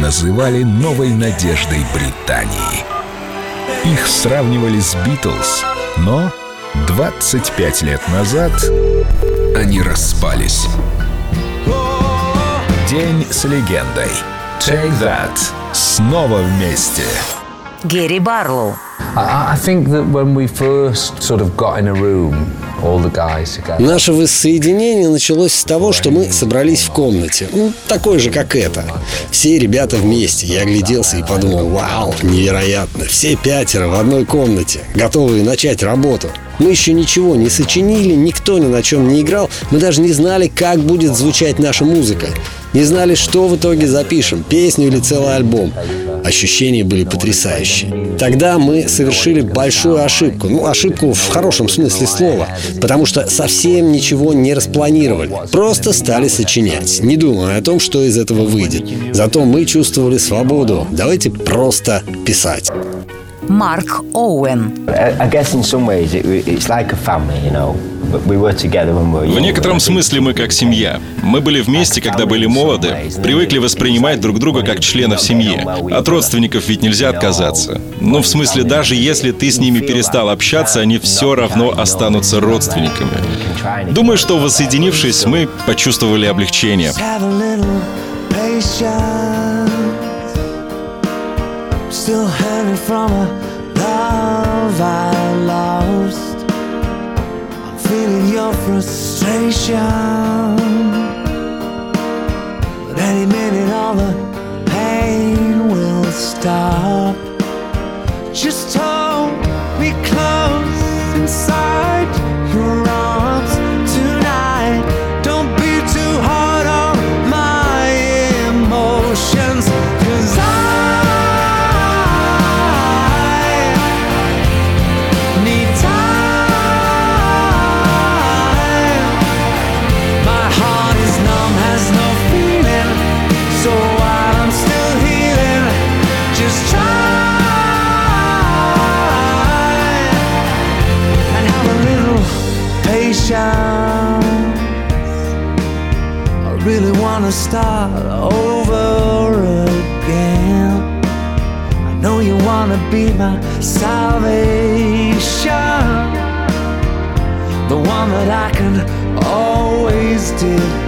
называли новой надеждой Британии. Их сравнивали с Битлз, но 25 лет назад они распались. День с легендой. Take That. Снова вместе. Герри Барлоу. Наше воссоединение началось с того, что мы собрались в комнате. Ну, такой же, как это. Все ребята вместе. Я огляделся и подумал, вау, невероятно. Все пятеро в одной комнате, готовые начать работу. Мы еще ничего не сочинили, никто ни на чем не играл. Мы даже не знали, как будет звучать наша музыка. Не знали, что в итоге запишем, песню или целый альбом. Ощущения были потрясающие. Тогда мы совершили большую ошибку. Ну, ошибку в хорошем смысле слова. Потому что совсем ничего не распланировали. Просто стали сочинять, не думая о том, что из этого выйдет. Зато мы чувствовали свободу. Давайте просто писать. Марк Оуэн. I guess in some ways it, it's like a family, you know. We were together when we were В некотором смысле мы как семья. Мы были вместе, когда были молоды, привыкли воспринимать друг друга как членов семьи. От родственников ведь нельзя отказаться. Ну, в смысле, даже если ты с ними перестал общаться, они все равно останутся родственниками. Думаю, что воссоединившись, мы почувствовали облегчение. have a little patience. Still hurting from a love I lost. I'm feeling your frustration. Really wanna start over again. I know you wanna be my salvation, the one that I can always depend.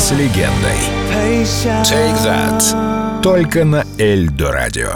с легендой. Take That. Только на Эльдо радио.